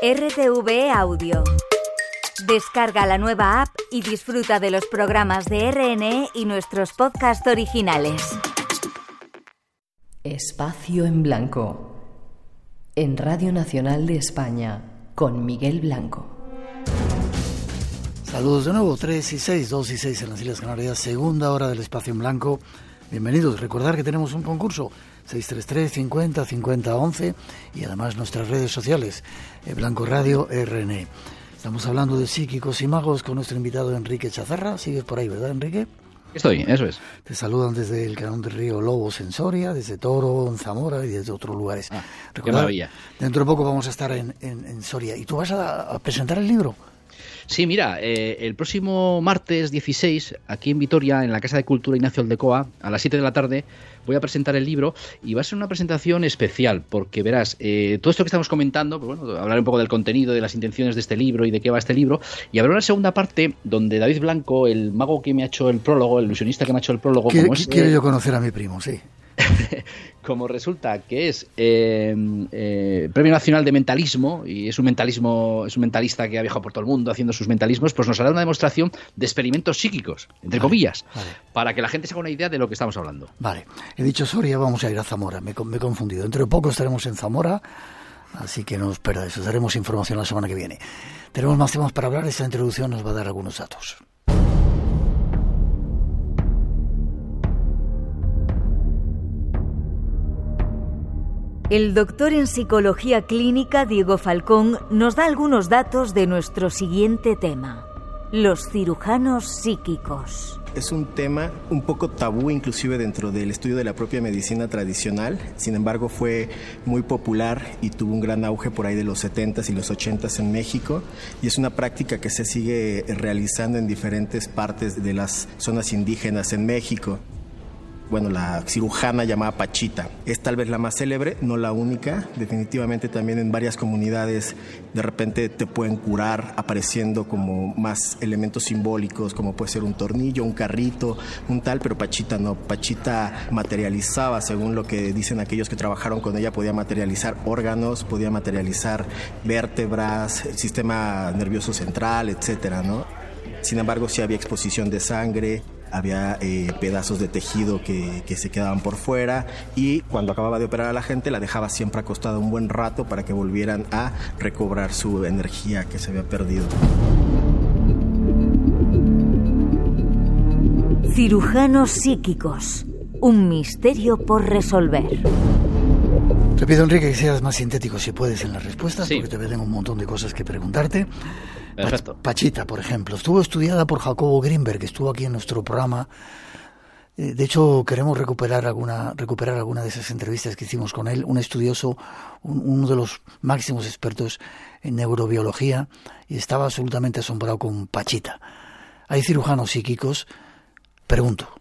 RTV Audio. Descarga la nueva app y disfruta de los programas de RNE y nuestros podcasts originales. Espacio en Blanco. En Radio Nacional de España, con Miguel Blanco. Saludos de nuevo, 3 y 6, 2 y 6 en las Islas Canarias, segunda hora del Espacio en Blanco. Bienvenidos, recordar que tenemos un concurso 633 50 50 11 y además nuestras redes sociales, eh, Blanco Radio RN. Estamos hablando de psíquicos y magos con nuestro invitado Enrique Chazarra. Sigues por ahí, ¿verdad, Enrique? Estoy, eso es. Te saludan desde el canal del río Lobos en Soria, desde Toro, en Zamora y desde otros lugares. Ah, qué maravilla. Dentro de poco vamos a estar en, en, Soria. ¿Y tú vas a, presentar el libro? Sí, mira, eh, el próximo martes 16, aquí en Vitoria, en la Casa de Cultura Ignacio Aldecoa, a las 7 de la tarde, voy a presentar el libro y va a ser una presentación especial, porque verás, eh, todo esto que estamos comentando, pues bueno, hablar un poco del contenido, de las intenciones de este libro y de qué va este libro, y habrá una segunda parte donde David Blanco, el mago que me ha hecho el prólogo, el ilusionista que me ha hecho el prólogo, como quiero yo conocer a mi primo, sí. como resulta que es eh, eh, Premio Nacional de Mentalismo y es un mentalismo, es un mentalista que ha viajado por todo el mundo haciendo sus mentalismos, pues nos hará una demostración de experimentos psíquicos, entre comillas, para que la gente se haga una idea de lo que estamos hablando. Vale, he dicho Soria, vamos a ir a Zamora, me, me he confundido. Dentro de poco estaremos en Zamora. Así que no os perdáis, os daremos información la semana que viene. Tenemos más temas para hablar, esta introducción nos va a dar algunos datos. El doctor en psicología clínica Diego Falcón nos da algunos datos de nuestro siguiente tema, los cirujanos psíquicos. Es un tema un poco tabú inclusive dentro del estudio de la propia medicina tradicional, sin embargo fue muy popular y tuvo un gran auge por ahí de los 70s y los 80s en México. Y es una práctica que se sigue realizando en diferentes partes de las zonas indígenas en México bueno, la cirujana llamada Pachita. Es tal vez la más célebre, no la única. Definitivamente también en varias comunidades de repente te pueden curar apareciendo como más elementos simbólicos, como puede ser un tornillo, un carrito, un tal, pero Pachita no. Pachita materializaba, según lo que dicen aquellos que trabajaron con ella, podía materializar órganos, podía materializar vértebras, el sistema nervioso central, etcétera, ¿no? Sin embargo, sí había exposición de sangre, había eh, pedazos de tejido que, que, se quedaban por fuera y cuando acababa de operar a la gente la dejaba siempre acostada un buen rato para que volvieran a recobrar su energía que se había perdido. Cirujanos psíquicos, un misterio por resolver. Te pido, Enrique, que seas más sintético si puedes en las respuestas, porque te tengo un montón de cosas que preguntarte. Pachita, por ejemplo, estuvo estudiada por Jacobo Greenberg, que estuvo aquí en nuestro programa. Eh, de hecho, queremos recuperar alguna, recuperar alguna de esas entrevistas que hicimos con él, un estudioso, uno de los máximos expertos en neurobiología, y estaba absolutamente asombrado con Pachita. ¿Hay cirujanos psíquicos? Pregunto.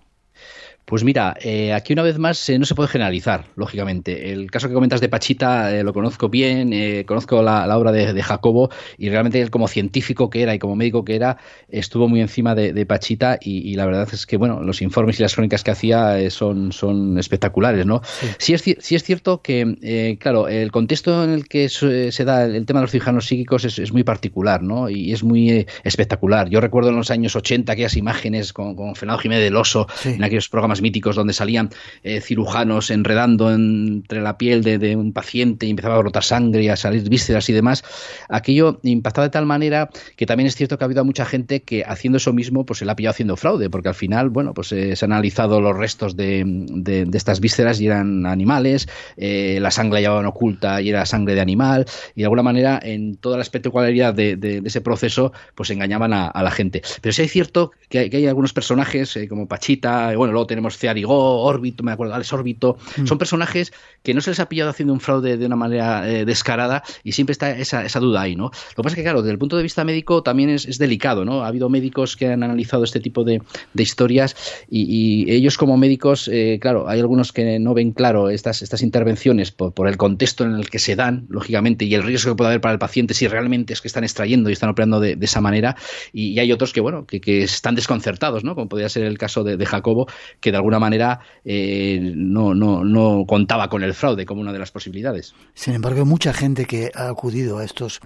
Pues mira, eh, aquí una vez más eh, no se puede generalizar, lógicamente. El caso que comentas de Pachita eh, lo conozco bien, conozco la, obra de, Jacobo y realmente él como científico que era y como médico que era estuvo muy encima de, Pachita y, la verdad es que bueno, los informes y las crónicas que hacía son, son espectaculares, ¿no? Sí, es, sí es cierto que, claro, el contexto en el que se da el tema de los cirujanos psíquicos es, muy particular, ¿no? Y es muy espectacular. Yo recuerdo en los años 80 aquellas imágenes con, con Fernando Jiménez del Oso en aquellos programas míticos donde salían eh, cirujanos enredando entre la piel de, un paciente y empezaba a brotar sangre y a salir vísceras y demás, aquello impactaba de tal manera que también es cierto que ha habido mucha gente que haciendo eso mismo pues se la ha pillado haciendo fraude, porque al final, bueno, pues eh, se han analizado los restos de, estas vísceras y eran animales, eh, la sangre la llevaban oculta y era sangre de animal, y de alguna manera en toda la espectacularidad de, ese proceso pues engañaban a, la gente. Pero sí es cierto que hay, que hay algunos personajes como Pachita, bueno, luego tenemos Cearigó, Órbito, me acuerdo, Alex Órbito, mm. son personajes que no se les ha pillado haciendo un fraude de una manera eh, descarada y siempre está esa, esa, duda ahí, ¿no? Lo que pasa es que, claro, desde el punto de vista médico también es, es delicado, ¿no? Ha habido médicos que han analizado este tipo de, de historias y, ellos como médicos, eh, claro, hay algunos que no ven claro estas, estas intervenciones por, por, el contexto en el que se dan, lógicamente, y el riesgo que puede haber para el paciente si realmente es que están extrayendo y están operando de, de esa manera y, hay otros que, bueno, que, que, están desconcertados, ¿no? Como podría ser el caso de, de Jacobo, que de alguna manera eh, no, no, no contaba con el fraude como una de las posibilidades. Sin embargo, mucha gente que ha acudido a estos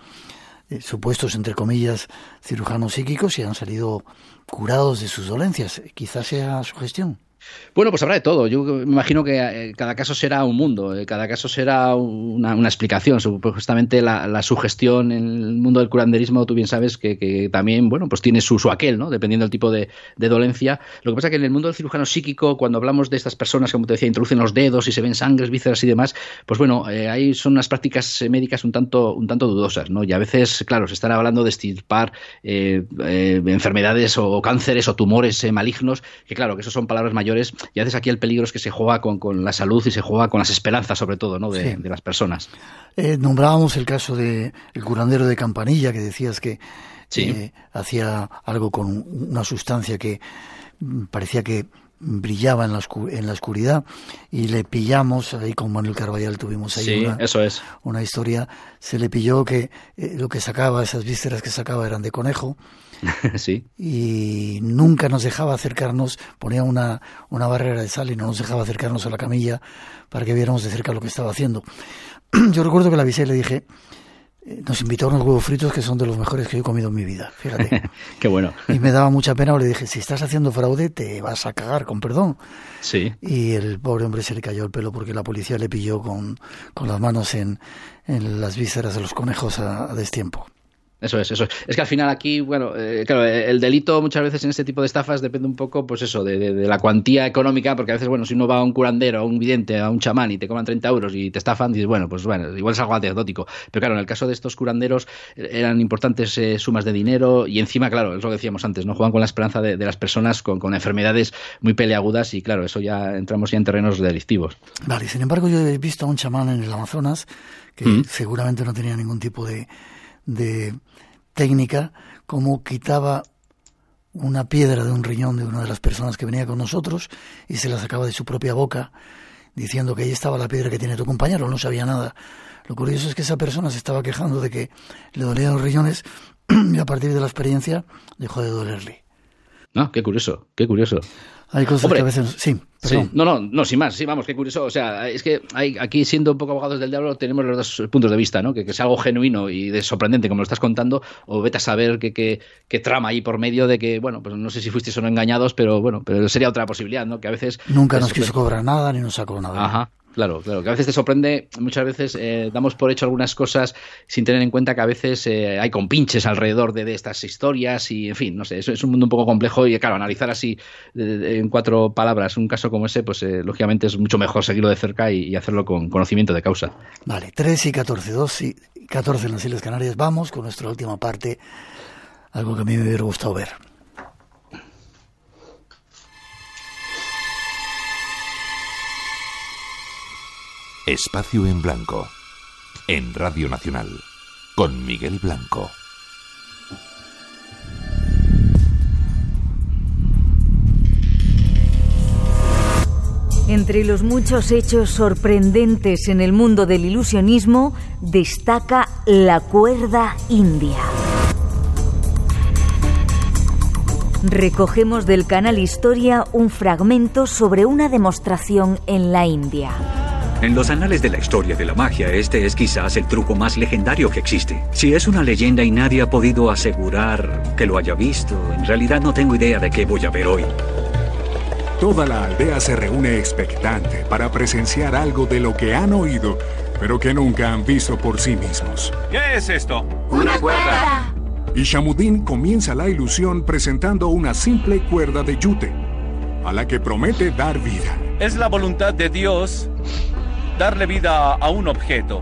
eh, supuestos, entre comillas, cirujanos psíquicos y han salido curados de sus dolencias. Quizás sea su gestión. Bueno, pues habrá de todo. Yo me imagino que eh, cada caso será un mundo, eh, cada caso será una, explicación. Justamente la, sugestión en el mundo del curanderismo, tú bien sabes que, también, bueno, pues tiene su, aquel, ¿no? Dependiendo del tipo de, dolencia. Lo que pasa es que en el mundo del cirujano psíquico, cuando hablamos de estas personas, como te decía, introducen los dedos y se ven sangres, vísceras y demás, pues bueno, eh, ahí son unas prácticas médicas un tanto, un tanto dudosas, ¿no? Y a veces, claro, se están hablando de estirpar enfermedades o cánceres o tumores malignos, que claro, que eso son palabras mayores y a veces aquí el peligro es que se juega con, la salud y se juega con las esperanzas, sobre todo, ¿no? de, las personas. Eh, nombrábamos el caso del el curandero de Campanilla, que decías que eh, hacía algo con una sustancia que mm, parecía que brillaba en la, en la oscuridad y le pillamos, ahí con Manuel Carballal tuvimos ahí una, eso es. una historia, se le pilló que eh, lo que sacaba, esas vísceras que sacaba eran de conejo sí. Y nunca nos dejaba acercarnos, ponía una, una barrera de sal y no nos dejaba acercarnos a la camilla para que viéramos de cerca lo que estaba haciendo. Yo recuerdo que la avisé y le dije, nos invitó a unos huevos fritos que son de los mejores que yo he comido en mi vida, fíjate. Qué bueno. Y me daba mucha pena, le dije, si estás haciendo fraude, te vas a cagar, con perdón. Sí. Y el pobre hombre se le cayó el pelo porque la policía le pilló con, con las manos en, en las vísceras de los conejos a destiempo. Eso es, eso es. Es que al final aquí, bueno, eh, claro, el delito muchas veces en este tipo de estafas depende un poco, pues eso, de, la cuantía económica, porque a veces, bueno, si uno va a un curandero, a un vidente, a un chamán y te cobran 30 euros y te estafan, dices, bueno, pues bueno, igual es algo anecdótico. Pero claro, en el caso de estos curanderos eh, eran importantes eh, sumas de dinero y encima, claro, es lo que decíamos antes, ¿no? Juegan con la esperanza de, las personas con, con, enfermedades muy peleagudas y claro, eso ya entramos ya en terrenos delictivos. Vale, sin embargo, yo he visto a un chamán en el Amazonas que mm. seguramente no tenía ningún tipo de técnica como quitaba una piedra de un riñón de una de las personas que venía con nosotros y se la sacaba de su propia boca diciendo que ahí estaba la piedra que tiene tu compañero, no sabía nada. Lo curioso es que esa persona se estaba quejando de que le dolían los riñones y a partir de la experiencia dejó de dolerle. Ah, qué curioso, qué curioso. Hay cosas que a veces. Sí, No, no, no, sin más, sí, vamos, qué curioso. O sea, es que hay, aquí, siendo un poco abogados del diablo, tenemos los dos puntos de vista, ¿no? Que, que es algo genuino y de sorprendente, como lo estás contando, o vete a saber qué que, trama ahí por medio de que, bueno, pues no sé si fuisteis o no engañados, pero bueno, pero sería otra posibilidad, ¿no? Que a veces. Nunca nos quiso cobrar nada ni nos sacó nada. Ajá. Claro, claro, que a veces te sorprende, muchas veces eh, damos por hecho algunas cosas sin tener en cuenta que a veces eh, hay compinches alrededor de, estas historias y, en fin, no sé, eso es un mundo un poco complejo y, claro, analizar así en cuatro palabras un caso como ese, pues eh, lógicamente es mucho mejor seguirlo de cerca y, hacerlo con conocimiento de causa. Vale, 3 y 14, 2 y 14 en las Islas Canarias. Vamos con nuestra última parte, algo que a mí me hubiera gustado ver. Espacio en Blanco. En Radio Nacional. Con Miguel Blanco. Entre los muchos hechos sorprendentes en el mundo del ilusionismo, destaca la cuerda india. Recogemos del canal Historia un fragmento sobre una demostración en la India. En los anales de la historia de la magia, este es quizás el truco más legendario que existe. Si es una leyenda y nadie ha podido asegurar que lo haya visto, en realidad no tengo idea de qué voy a ver hoy. Toda la aldea se reúne expectante para presenciar algo de lo que han oído, pero que nunca han visto por sí mismos. ¿Qué es esto? Una cuerda. Y Shamudin comienza la ilusión presentando una simple cuerda de yute, a la que promete dar vida. Es la voluntad de Dios darle vida a un objeto.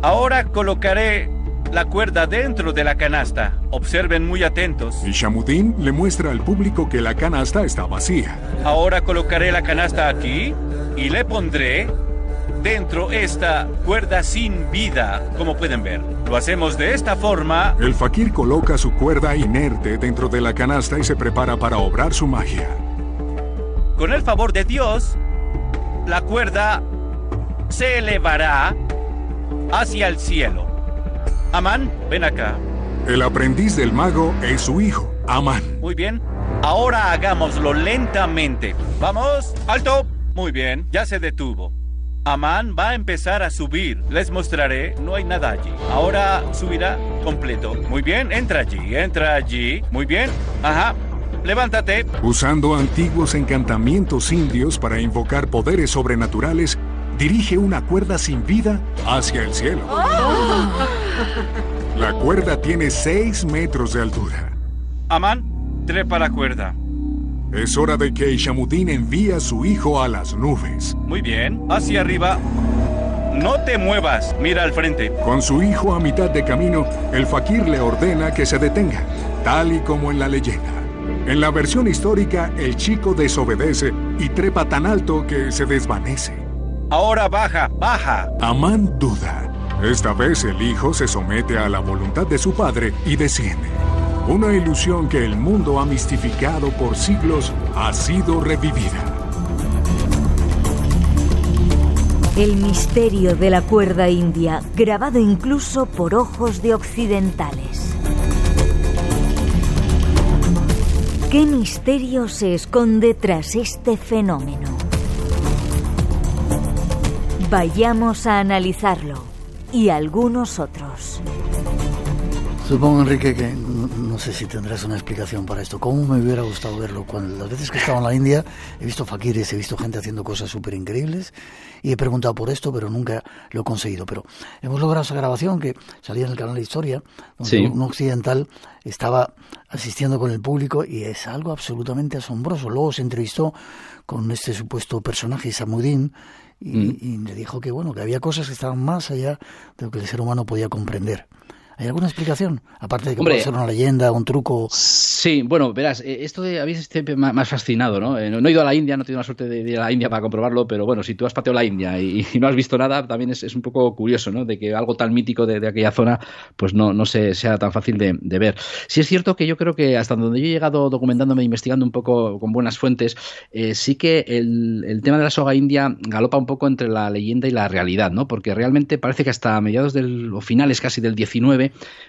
Ahora colocaré la cuerda dentro de la canasta. Observen muy atentos. Y Shamudin le muestra al público que la canasta está vacía. Ahora colocaré la canasta aquí y le pondré dentro esta cuerda sin vida, como pueden ver. Lo hacemos de esta forma. El fakir coloca su cuerda inerte dentro de la canasta y se prepara para obrar su magia. Con el favor de Dios, la cuerda se elevará hacia el cielo. Amán, ven acá. El aprendiz del mago es su hijo, Amán. Muy bien. Ahora hagámoslo lentamente. Vamos, alto. Muy bien, ya se detuvo. Amán va a empezar a subir. Les mostraré, no hay nada allí. Ahora subirá completo. Muy bien, entra allí, entra allí. Muy bien, ajá. Levántate. Usando antiguos encantamientos indios para invocar poderes sobrenaturales, dirige una cuerda sin vida hacia el cielo. Oh. La cuerda tiene 6 metros de altura. Amán, trepa la cuerda. Es hora de que Ishamuddin envíe a su hijo a las nubes. Muy bien, hacia arriba. No te muevas, mira al frente. Con su hijo a mitad de camino, el fakir le ordena que se detenga, tal y como en la leyenda. En la versión histórica, el chico desobedece y trepa tan alto que se desvanece. Ahora baja, baja. Amán duda. Esta vez el hijo se somete a la voluntad de su padre y desciende. Una ilusión que el mundo ha mistificado por siglos ha sido revivida. El misterio de la cuerda india, grabado incluso por ojos de occidentales. ¿Qué misterio se esconde tras este fenómeno? Vayamos a analizarlo y algunos otros. Supongo, Enrique, que no, sé si tendrás una explicación para esto. ¿Cómo me hubiera gustado verlo? Cuando las veces que he estado en la India he visto fakires, he visto gente haciendo cosas súper increíbles y he preguntado por esto, pero nunca lo he conseguido. Pero hemos logrado esa grabación que salía en el canal de Historia, donde un occidental estaba asistiendo con el público y es algo absolutamente asombroso. Luego se entrevistó con este supuesto personaje, Mm. y, le dijo que bueno que había cosas que estaban más allá de lo que el ser humano podía comprender. ¿Hay alguna explicación? Aparte de que puede ser una leyenda, un truco. Sí, bueno, verás, eh, esto de habéis siempre más fascinado, ¿no? Eh, no he ido a la India, no he tenido la suerte de ir a la India para comprobarlo, pero bueno, si tú has pateado la India y, no has visto nada, también es, un poco curioso, ¿no? De que algo tan mítico de, aquella zona, pues no, no se, sea tan fácil de, ver. Sí es cierto que yo creo que hasta donde yo he llegado documentándome, investigando un poco con buenas fuentes, eh, sí que el, el, tema de la soga india galopa un poco entre la leyenda y la realidad, ¿no? Porque realmente parece que hasta mediados del, o finales casi del 19,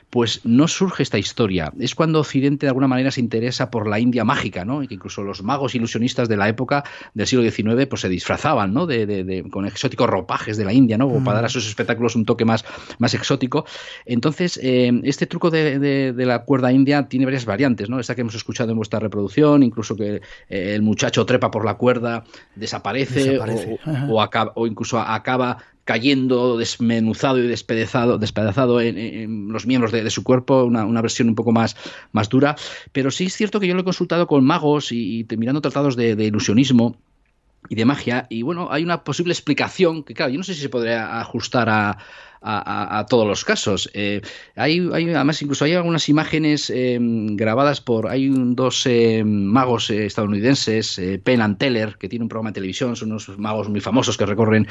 pues no surge esta historia. Es cuando Occidente de alguna manera se interesa por la India mágica, ¿no? Y que incluso los magos ilusionistas de la época del siglo XIX pues se disfrazaban, ¿no? De, con exóticos ropajes de la India, ¿no? para dar a sus espectáculos un toque más, más exótico. Entonces, eh, este truco de, la cuerda india tiene varias variantes, ¿no? Esta que hemos escuchado en vuestra reproducción, incluso que eh, el muchacho trepa por la cuerda, desaparece, O, o incluso acaba cayendo desmenuzado y despedazado, despedazado en, los miembros de, su cuerpo, una, versión un poco más, más dura. Pero sí es cierto que yo lo he consultado con magos y, mirando tratados de, ilusionismo y de magia. Y bueno, hay una posible explicación que, claro, yo no sé si se podría ajustar a, a, todos los casos. Eh, hay, además, incluso hay algunas imágenes eh, grabadas por. Hay dos eh, magos estadounidenses, Penn and Teller, que tiene un programa de televisión, son unos magos muy famosos que recorren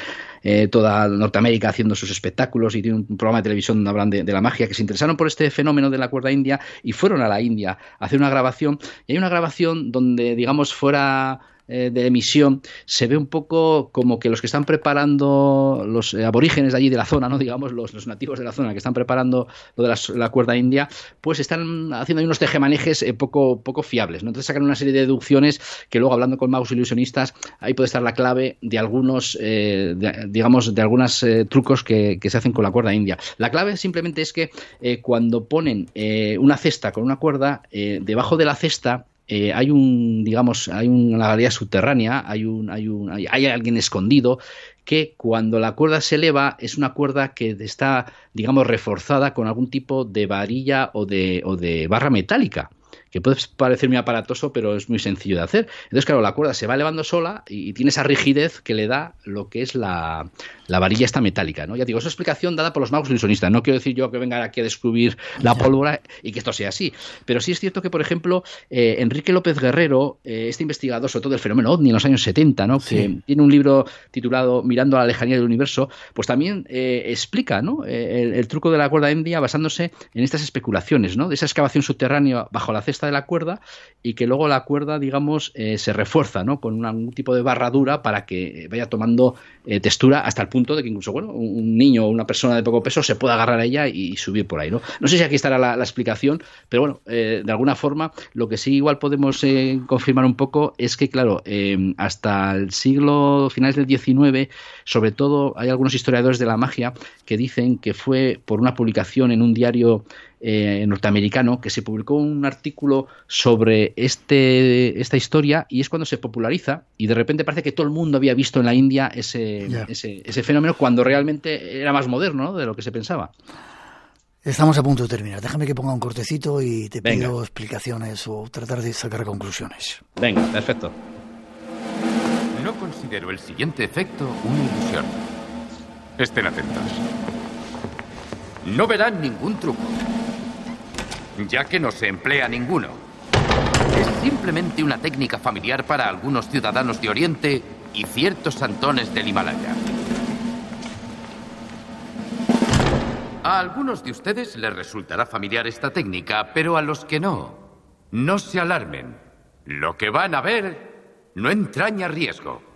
toda Norteamérica haciendo sus espectáculos y tienen un programa de televisión donde hablan de, la magia, que se interesaron por este fenómeno de la cuerda india y fueron a la India a hacer una grabación. Y hay una grabación donde, digamos, fuera eh, de emisión, se ve un poco como que los que están preparando, los eh, aborígenes de allí de la zona, no digamos los, nativos de la zona que están preparando lo de la, cuerda india, pues están haciendo ahí unos tejemanejes eh, poco, poco fiables. ¿no? Entonces sacan una serie de deducciones que luego hablando con magos ilusionistas, ahí puede estar la clave de algunos, digamos, de algunos trucos que, que, se hacen con la cuerda india. La clave simplemente es que cuando ponen una cesta con una cuerda, debajo de la cesta eh, hay un, digamos, hay una galería subterránea, hay un, hay un, hay, alguien escondido que cuando la cuerda se eleva es una cuerda que está, digamos, reforzada con algún tipo de varilla o de, o de barra metálica que puede parecer muy aparatoso, pero es muy sencillo de hacer. Entonces, claro, la cuerda se va elevando sola y, tiene esa rigidez que le da lo que es la, varilla esta metálica, ¿no? Ya digo, es una explicación dada por los magos ilusionistas. No quiero decir yo que venga aquí a descubrir la pólvora y que esto sea así. Pero sí es cierto que, por ejemplo, eh, Enrique López Guerrero, eh, este investigador sobre todo del fenómeno OVNI en los años 70, ¿no? Que tiene un libro titulado Mirando a la lejanía del universo, pues también eh, explica, ¿no? El, el, truco de la cuerda india basándose en estas especulaciones, ¿no? De esa excavación subterránea bajo la la de la cuerda y que luego la cuerda, digamos, eh, se refuerza, ¿no? Con algún tipo de barradura para que vaya tomando eh, textura hasta el punto de que incluso, bueno, un niño o una persona de poco peso se pueda agarrar a ella y, subir por ahí, ¿no? No sé si aquí estará la, explicación, pero bueno, de alguna forma, lo que sí igual podemos confirmar un poco es que, claro, hasta el siglo finales del XIX, sobre todo hay algunos historiadores de la magia que dicen que fue por una publicación en un diario eh, norteamericano que se publicó un artículo sobre este, esta historia y es cuando se populariza y de repente parece que todo el mundo había visto en la India ese, ese, fenómeno cuando realmente era más moderno de lo que se pensaba. Estamos a punto de terminar. Déjame que ponga un cortecito y te pido explicaciones o tratar de sacar conclusiones. Venga, perfecto. No considero el siguiente efecto una ilusión. Estén atentos. No verán ningún truco ya que no se emplea ninguno. Es simplemente una técnica familiar para algunos ciudadanos de Oriente y ciertos santones del Himalaya. A algunos de ustedes les resultará familiar esta técnica, pero a los que no, no se alarmen. Lo que van a ver no entraña riesgo.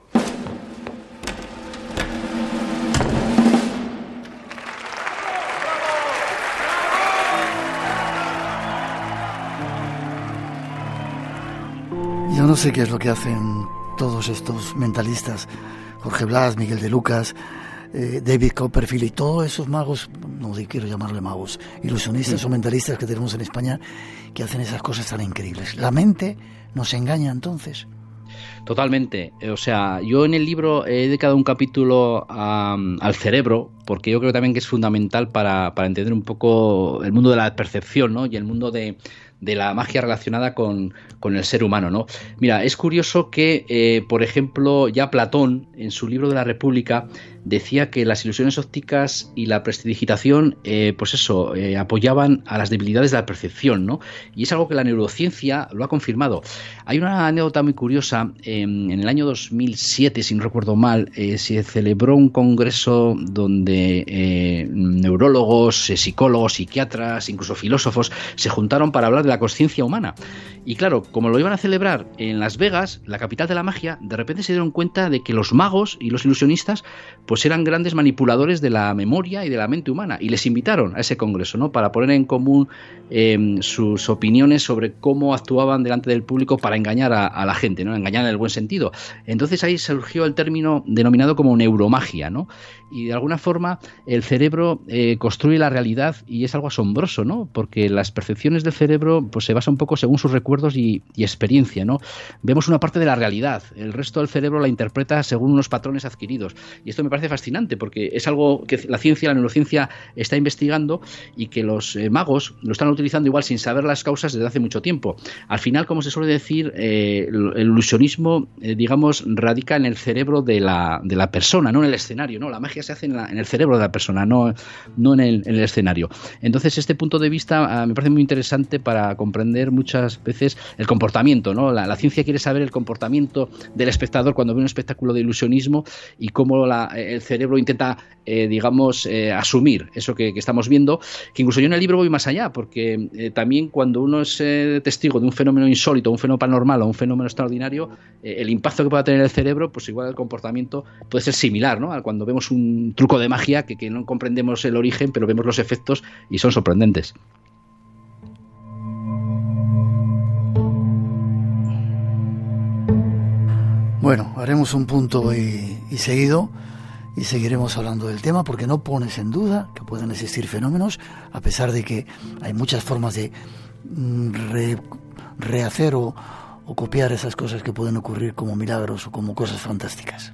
Yo no sé qué es lo que hacen todos estos mentalistas, Jorge Blas, Miguel de Lucas, eh, David Copperfield y todos esos magos, no quiero llamarle magos, ilusionistas o mentalistas que tenemos en España, que hacen esas cosas tan increíbles. La mente nos engaña entonces. Totalmente. O sea, yo en el libro he dedicado un capítulo al cerebro, porque yo creo también que es fundamental para, para, entender un poco el mundo de la percepción, ¿no? Y el mundo de, de la magia relacionada con, el ser humano, ¿no? Mira, es curioso que, eh, por ejemplo, ya Platón, en su libro de la República, decía que las ilusiones ópticas y la prestidigitación, eh, pues eso, eh, apoyaban a las debilidades de la percepción, ¿no? Y es algo que la neurociencia lo ha confirmado. Hay una anécdota muy curiosa. en el año 2007, si no recuerdo mal, se celebró un congreso donde neurólogos, psicólogos, psiquiatras, incluso filósofos se juntaron para hablar de la conciencia humana. Y claro, como lo iban a celebrar en Las Vegas, la capital de la magia, de repente se dieron cuenta de que los magos y los ilusionistas pues eran grandes manipuladores de la memoria y de la mente humana y les invitaron a ese congreso, ¿no? Para poner en común em, sus opiniones sobre cómo actuaban delante del público para engañar a, la gente, ¿no? Engañar en el buen sentido. Entonces ahí surgió el término denominado como neuromagia, ¿no? Y de alguna forma el cerebro eh, construye la realidad y es algo asombroso, ¿no? Porque las percepciones del cerebro pues se basa un poco según sus recuerdos y, experiencia, ¿no? Vemos una parte de la realidad, el resto del cerebro la interpreta según unos patrones adquiridos. Y esto me parece fascinante porque es algo que la ciencia, la neurociencia está investigando y que los eh, magos lo están utilizando igual sin saber las causas desde hace mucho tiempo. Al final, como se suele decir, eh, el, ilusionismo, eh, digamos, radica en el cerebro de la, de la, persona, no en el escenario, ¿no? La magia se hace en, el cerebro de la persona, no, no en, el, en el escenario. Entonces, este punto de vista ah, me parece muy interesante para comprender muchas veces el comportamiento, ¿no? La, ciencia quiere saber el comportamiento del espectador cuando ve un espectáculo de ilusionismo y cómo el cerebro intenta, eh, digamos, eh, asumir eso que, estamos viendo, que incluso yo en el libro voy más allá, porque eh, también cuando uno es testigo de un fenómeno insólito, un fenómeno paranormal o un fenómeno extraordinario, el impacto que pueda tener el cerebro, pues igual el comportamiento puede ser similar, ¿no? Cuando vemos un truco de magia que, que no comprendemos el origen, pero vemos los efectos y son sorprendentes. Bueno, haremos un punto y, seguido y seguiremos hablando del tema porque no pones en duda que pueden existir fenómenos, a pesar de que hay muchas formas de mm, rehacer o copiar esas cosas que pueden ocurrir como milagros o como cosas fantásticas.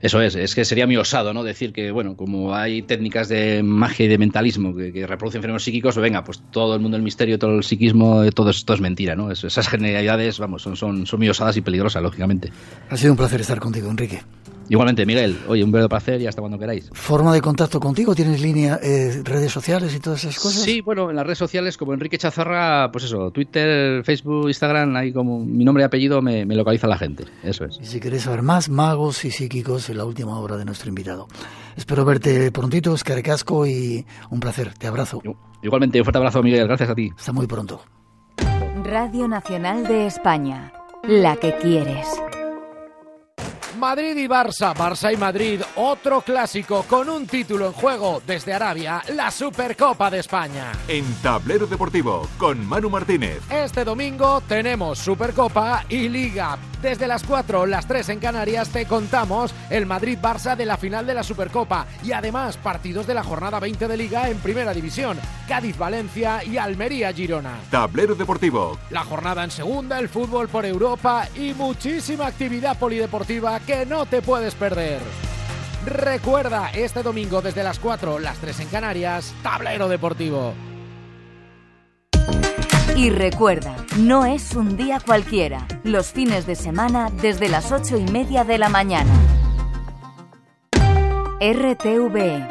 Eso es, es que sería muy osado, ¿no? Decir que, bueno, como hay técnicas de magia y de mentalismo que, reproducen fenómenos psíquicos, venga, pues todo el mundo del misterio, todo el psiquismo, todo esto es mentira, ¿no? esas generalidades, vamos, son, son, son muy osadas y peligrosas, lógicamente. Ha sido un placer estar contigo, Enrique. Igualmente, Miguel, oye, un verdadero placer y hasta cuando queráis. ¿Forma de contacto contigo? ¿Tienes línea, eh, redes sociales y todas esas cosas? Sí, bueno, en las redes sociales como Enrique Chazarra, pues eso, Twitter, Facebook, Instagram, ahí como mi nombre y apellido me, localiza la gente, eso es. Y si queréis saber más magos y psíquicos en la última obra de nuestro invitado. Espero verte prontito, Oscar Casco, y un placer, te abrazo. Igualmente, un fuerte abrazo, Miguel, gracias a ti. Hasta muy pronto. Radio Nacional de España, la que quieres. Madrid y Barça, Barça y Madrid, otro clásico con un título en juego desde Arabia, la Supercopa de España. En Tablero Deportivo, con Manu Martínez. Este domingo tenemos Supercopa y Liga. Desde las 4, las 3 en Canarias, te contamos el Madrid-Barça de la final de la Supercopa y además partidos de la jornada 20 de Liga en Primera División, Cádiz-Valencia y Almería-Girona. Tablero Deportivo. La jornada en Segunda, el fútbol por Europa y muchísima actividad polideportiva que no te puedes perder. Recuerda, este domingo desde las 4, las 3 en Canarias, Tablero Deportivo. Y recuerda, no es un día cualquiera, los fines de semana desde las 8 y media de la mañana. RTV,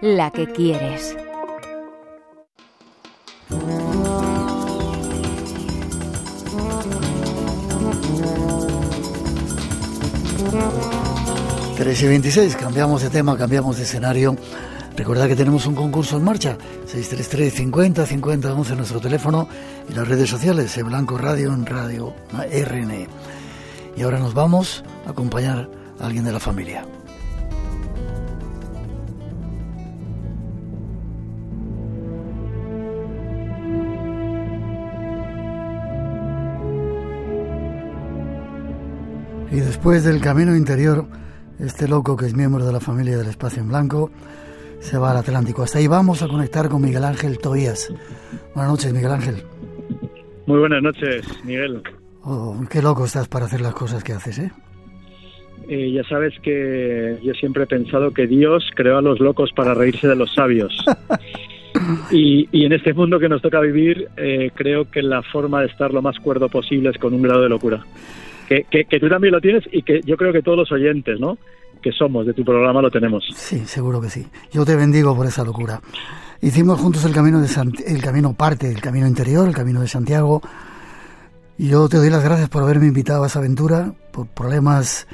la que quieres. 3 y 26, cambiamos de tema, cambiamos de escenario. Recordad que tenemos un concurso en marcha, 633 50 50 11 nuestro teléfono y las redes sociales, en Blanco Radio, en Radio RN. Y ahora nos vamos a acompañar a alguien de la familia. Y después del camino interior, este loco que es miembro de la familia del Espacio en Blanco se va al Atlántico. Hasta ahí vamos a conectar con Miguel Ángel Toías. Buenas noches, Miguel Ángel. Muy buenas noches, Miguel. Oh, qué loco estás para hacer las cosas que haces, ¿eh? ¿eh? ya sabes que yo siempre he pensado que Dios creó a los locos para reírse de los sabios. y, en este mundo que nos toca vivir, eh, creo que la forma de estar lo más cuerdo posible es con un grado de locura que, tú también lo tienes y que yo creo que todos los oyentes, ¿no? Que somos de tu programa lo tenemos. Sí, seguro que sí. Yo te bendigo por esa locura. Hicimos juntos el camino de el camino parte, el camino interior, el camino de Santiago. Y yo te doy las gracias por haberme invitado a esa aventura. Por problemas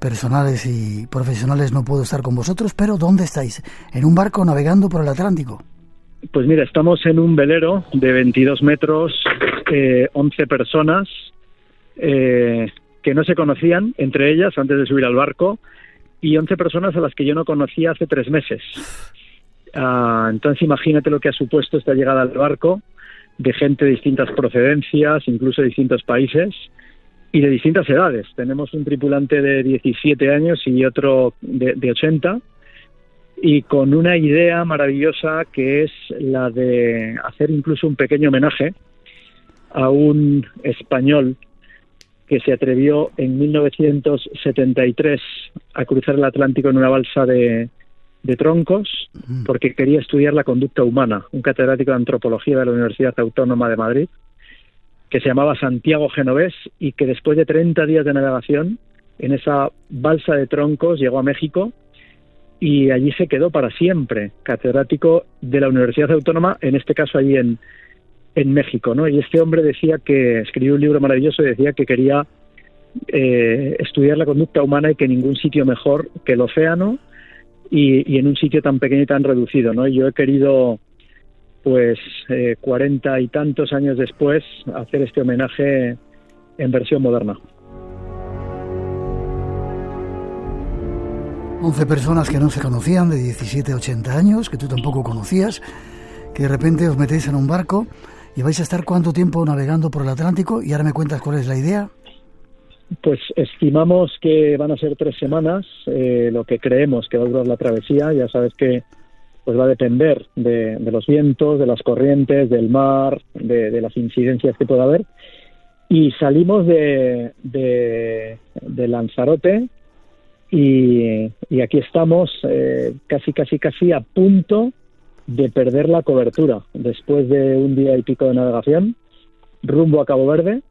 personales y profesionales no puedo estar con vosotros, pero ¿dónde estáis? ¿En un barco navegando por el Atlántico? Pues mira, estamos en un velero de 22 metros, eh, 11 personas, eh, que no se conocían entre ellas antes de subir al barco y 11 personas a las que yo no conocía hace tres meses. Ah, entonces imagínate lo que ha supuesto esta llegada al barco de gente de distintas procedencias, incluso de distintos países y de distintas edades. Tenemos un tripulante de 17 años y otro de, de 80 y con una idea maravillosa que es la de hacer incluso un pequeño homenaje a un español que se atrevió en 1973 a cruzar el Atlántico en una balsa de, troncos mm. porque quería estudiar la conducta humana, un catedrático de antropología de la Universidad Autónoma de Madrid, que se llamaba Santiago Genovés y que después de 30 días de navegación en esa balsa de troncos llegó a México y allí se quedó para siempre, catedrático de la Universidad Autónoma, en este caso allí en, en México, ¿no? Y este hombre decía que escribió un libro maravilloso y decía que quería eh, estudiar la conducta humana y que ningún sitio mejor que el océano y, en un sitio tan pequeño y tan reducido, ¿no? Yo he querido, pues, eh, cuarenta y tantos años después, hacer este homenaje en versión moderna. Once personas que no se conocían, de 17 a 80 años, que tú tampoco conocías, que de repente os metéis en un barco ¿Y vais a estar cuánto tiempo navegando por el Atlántico? Y ahora me cuentas cuál es la idea. Pues estimamos que van a ser tres semanas, eh, lo que creemos que va a durar la travesía. Ya sabes que pues va a depender de, los vientos, de las corrientes, del mar, de, las incidencias que pueda haber. Y salimos de, de, Lanzarote y, aquí estamos eh, casi, casi, casi a punto de perder la cobertura después de un día y pico de navegación rumbo a Cabo Verde,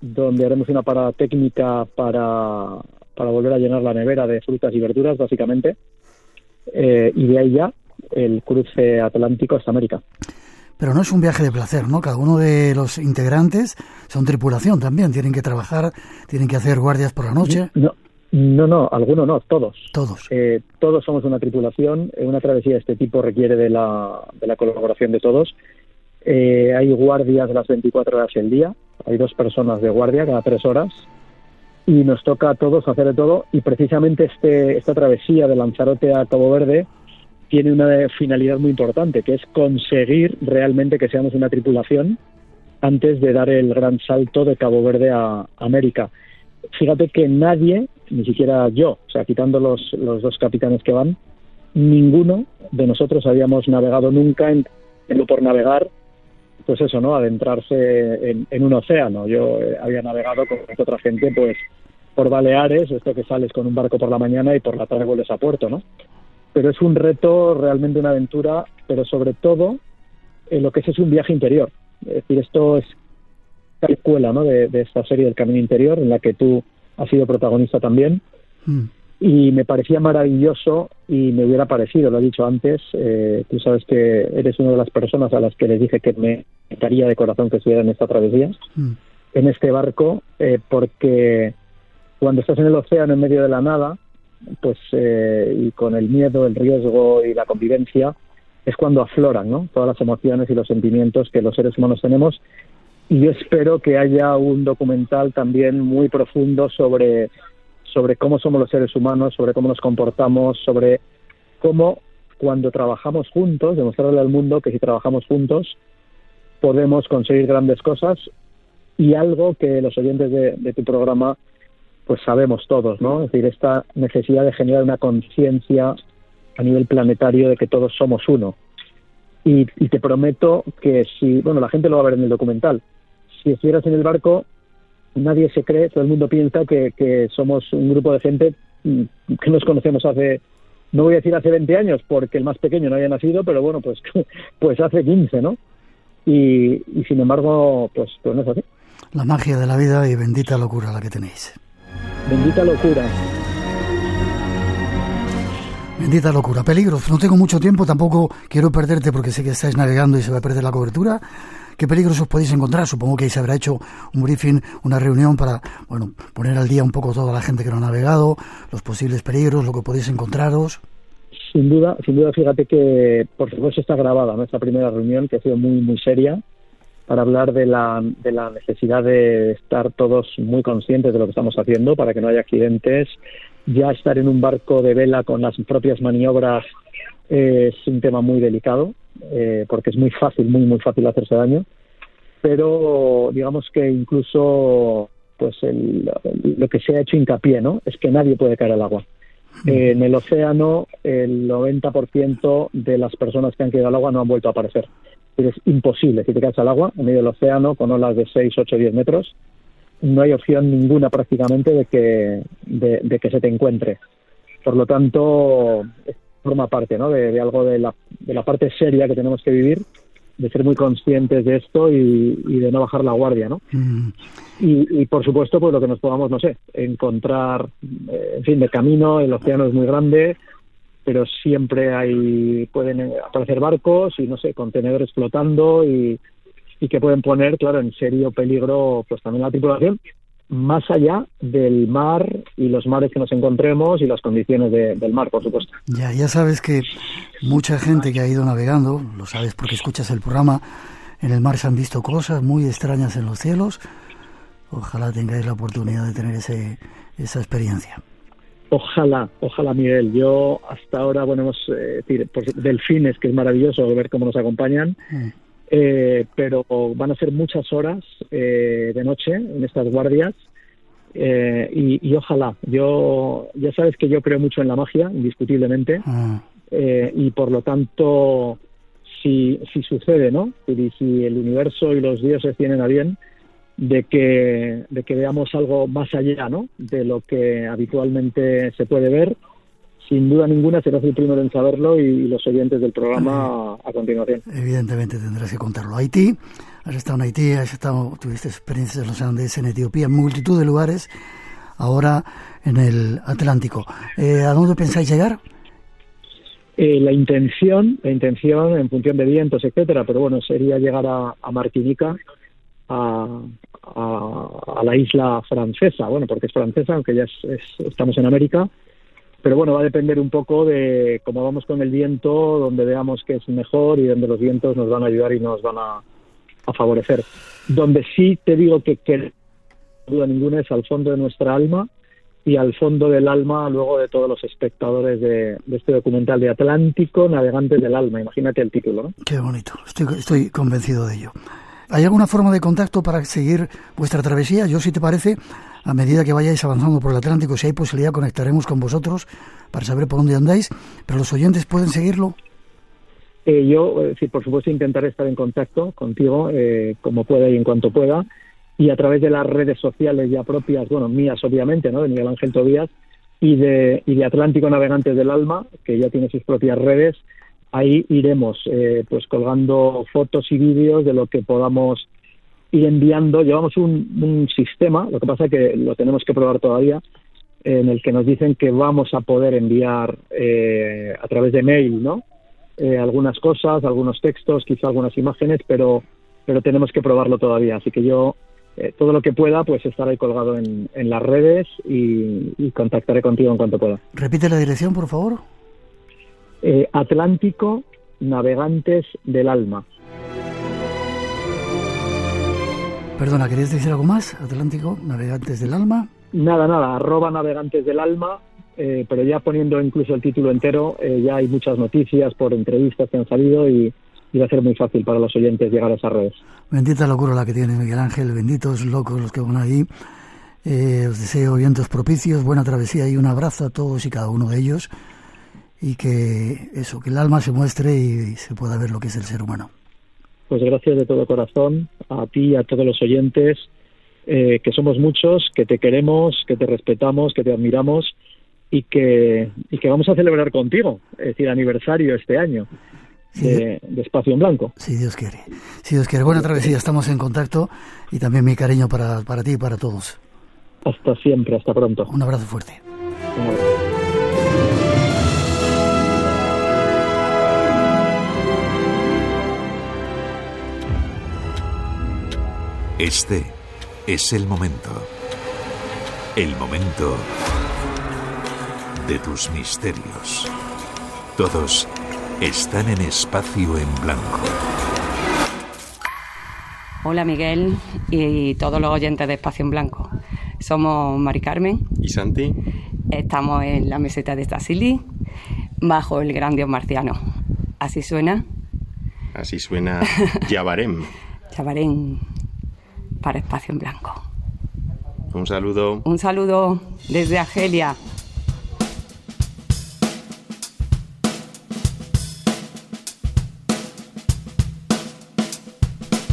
donde haremos una parada técnica para, para volver a llenar la nevera de frutas y verduras, básicamente, eh, y de ahí ya el cruce atlántico hasta América. Pero no es un viaje de placer, ¿no? Cada uno de los integrantes son tripulación también, tienen que trabajar, tienen que hacer guardias por la noche. No, no, no, alguno no, todos. Todos. Eh, todos somos una tripulación. Eh, una travesía de este tipo requiere de la, de la colaboración de todos. Eh, hay guardias las 24 horas del día, hay dos personas de guardia cada tres horas y nos toca a todos hacer de todo y precisamente este, esta travesía de Lanzarote a Cabo Verde tiene una finalidad muy importante, que es conseguir realmente que seamos una tripulación antes de dar el gran salto de Cabo Verde a América. Fíjate que nadie, ni siquiera yo, o sea, quitando los, los dos capitanes que van, ninguno de nosotros habíamos navegado nunca en, por navegar pues eso, ¿no? Adentrarse en, un océano. Yo eh, había navegado con otra gente, pues por Baleares, esto que sales con un barco por la mañana y por la tarde vuelves a puerto, ¿no? Pero es un reto, realmente una aventura, pero sobre todo eh, lo que es es un viaje interior. Es decir, esto es la escuela, ¿no? De, esta serie del Camino Interior, en la que tú has sido protagonista también. Mm y me parecía maravilloso y me hubiera parecido, lo he dicho antes, eh, tú sabes que eres una de las personas a las que les dije que me encantaría de corazón que estuviera en esta travesía, mm. en este barco, eh, porque cuando estás en el océano en medio de la nada, pues eh, y con el miedo, el riesgo y la convivencia, es cuando afloran ¿no? todas las emociones y los sentimientos que los seres humanos tenemos. Y espero que haya un documental también muy profundo sobre sobre cómo somos los seres humanos, sobre cómo nos comportamos, sobre cómo cuando trabajamos juntos, demostrarle al mundo que si trabajamos juntos podemos conseguir grandes cosas y algo que los oyentes de, tu programa pues sabemos todos, ¿no? Es decir, esta necesidad de generar una conciencia a nivel planetario de que todos somos uno. Y, y, te prometo que si, bueno, la gente lo va a ver en el documental, si estuvieras en el barco nadie se cree, todo el mundo piensa que, somos un grupo de gente mm, que nos conocemos hace, no voy a decir hace 20 años, porque el más pequeño no había nacido, pero bueno, pues, pues hace 15, ¿no? Y, sin embargo, pues, pues no es así. La magia de la vida y bendita locura la que tenéis. Bendita locura. Bendita locura. Peligros. No tengo mucho tiempo, tampoco quiero perderte porque sé que estáis navegando y se va a perder la cobertura. ¿Qué peligros os podéis encontrar? Supongo que se habrá hecho un briefing, una reunión para bueno, poner al día un poco toda la gente que no ha navegado, los posibles peligros, lo que podéis encontraros. Sin duda, sin duda, fíjate que por supuesto está grabada nuestra primera reunión, que ha sido muy, muy seria, para hablar de la, de la necesidad de estar todos muy conscientes de lo que estamos haciendo para que no haya accidentes. Ya estar en un barco de vela con las propias maniobras es un tema muy delicado eh, porque es muy fácil, muy, muy fácil hacerse daño, pero digamos que incluso pues lo que se ha hecho hincapié ¿no? es que nadie puede caer al agua. en el océano, el 90% de las personas que han caído al agua no han vuelto a aparecer. Es imposible. Si te caes al agua, en medio del océano, con olas de 6, 8, 10 metros, no hay opción ninguna prácticamente de que, de que se te encuentre. Por lo tanto, forma parte ¿no? de, algo de la, de la parte seria que tenemos que vivir, de ser muy conscientes de esto y, de no bajar la guardia, ¿no? Mm. Y, por supuesto, pues lo que nos podamos, no sé, encontrar, eh, en fin, de camino, el océano es muy grande, pero siempre hay, pueden aparecer barcos y, no sé, contenedores flotando y, y que pueden poner, claro, en serio peligro, pues también la tripulación más allá del mar y los mares que nos encontremos y las condiciones del mar, por supuesto. Ya, ya sabes que mucha gente que ha ido navegando, lo sabes porque escuchas el programa, en el mar se han visto cosas muy extrañas en los cielos. Ojalá tengáis la oportunidad de tener ese, esa experiencia. Ojalá, ojalá, Miguel. Yo hasta ahora, bueno, hemos eh, delfines, que es maravilloso ver cómo nos acompañan. Mm. Eh, pero van a ser muchas horas eh, de noche en estas guardias eh, y, ojalá, yo ya sabes que yo creo mucho en la magia, indiscutiblemente, ah. y por lo tanto, si, si sucede, ¿no? Y si el universo y los dioses tienen a bien de que, de que veamos algo más allá, ¿no? De lo que habitualmente se puede ver, sin duda ninguna serás el primero en saberlo y, los oyentes del programa a, continuación. Evidentemente tendrás que contarlo. Haití, has estado en Haití, has estado, tuviste experiencias en los Andes, en Etiopía, en multitud de lugares, ahora en el Atlántico. Eh, ¿A dónde pensáis llegar? Eh, la intención, la intención en función de vientos, etcétera, pero bueno, sería llegar a, Martinica, a, la isla francesa, bueno, porque es francesa, aunque ya estamos en América, pero bueno, va a depender un poco de cómo vamos con el viento, donde veamos que es mejor y donde los vientos nos van a ayudar y nos van a, a favorecer. Donde sí te digo que, que duda ninguna es al fondo de nuestra alma y al fondo del alma luego de todos los espectadores de, este documental de Atlántico, Navegantes del Alma. Imagínate el título. ¿no? Qué bonito, estoy, estoy convencido de ello. ¿Hay alguna forma de contacto para seguir vuestra travesía? Yo, si te parece, a medida que vayáis avanzando por el Atlántico, si hay posibilidad, conectaremos con vosotros para saber por dónde andáis, pero los oyentes pueden seguirlo. Eh, yo, eh, por supuesto, intentaré estar en contacto contigo eh, como pueda y en cuanto pueda y a través de las redes sociales ya propias, bueno, mías obviamente. De Miguel Ángel Tobías y de Atlántico Navegantes del Alma, que ya tiene sus propias redes, ahí iremos eh, pues colgando fotos y vídeos de lo que podamos ir enviando. Llevamos un, sistema, lo que pasa es que lo tenemos que probar todavía, en el que nos dicen que vamos a poder enviar eh, a través de mail, ¿no? Eh, algunas cosas, algunos textos, quizá algunas imágenes, pero pero tenemos que probarlo todavía. Así que yo eh, todo lo que pueda, pues estar ahí colgado en, las redes y, contactaré contigo en cuanto pueda. Repite la dirección, por favor. Eh, Atlántico Navegantes del Alma. Perdona, ¿querías decir algo más? Atlántico Navegantes del Alma. Nada, nada, arroba Navegantes del Alma, eh, pero ya poniendo incluso el título entero, ya hay muchas noticias por entrevistas que han salido y, y va a ser muy fácil para los oyentes llegar a esas redes. Bendita locura la que tiene Miguel Ángel, benditos locos los que van ahí. Eh, os deseo vientos propicios, buena travesía y un abrazo a todos y cada uno de ellos. Y que eso, que el alma se muestre y se pueda ver lo que es el ser humano. Pues gracias de todo corazón a ti y a todos los oyentes, eh, que somos muchos, que te queremos, que te respetamos, que te admiramos y que, y que vamos a celebrar contigo, es decir, aniversario este año de, espacio en blanco. Si Dios quiere. Si Dios quiere. Buena travesía, estamos en contacto y también mi cariño para, para ti y para todos. Hasta siempre, hasta pronto. Un abrazo fuerte. Este es el momento. El momento de tus misterios. Todos están en espacio en blanco. Hola Miguel y todos los oyentes de Espacio en Blanco. Somos Mari Carmen. ¿Y Santi? Estamos en la meseta de Stassili, bajo el gran dios marciano. ¿Así suena? Así suena Yabarem. Yabarem para Espacio en Blanco. Un saludo. Un saludo desde Argelia.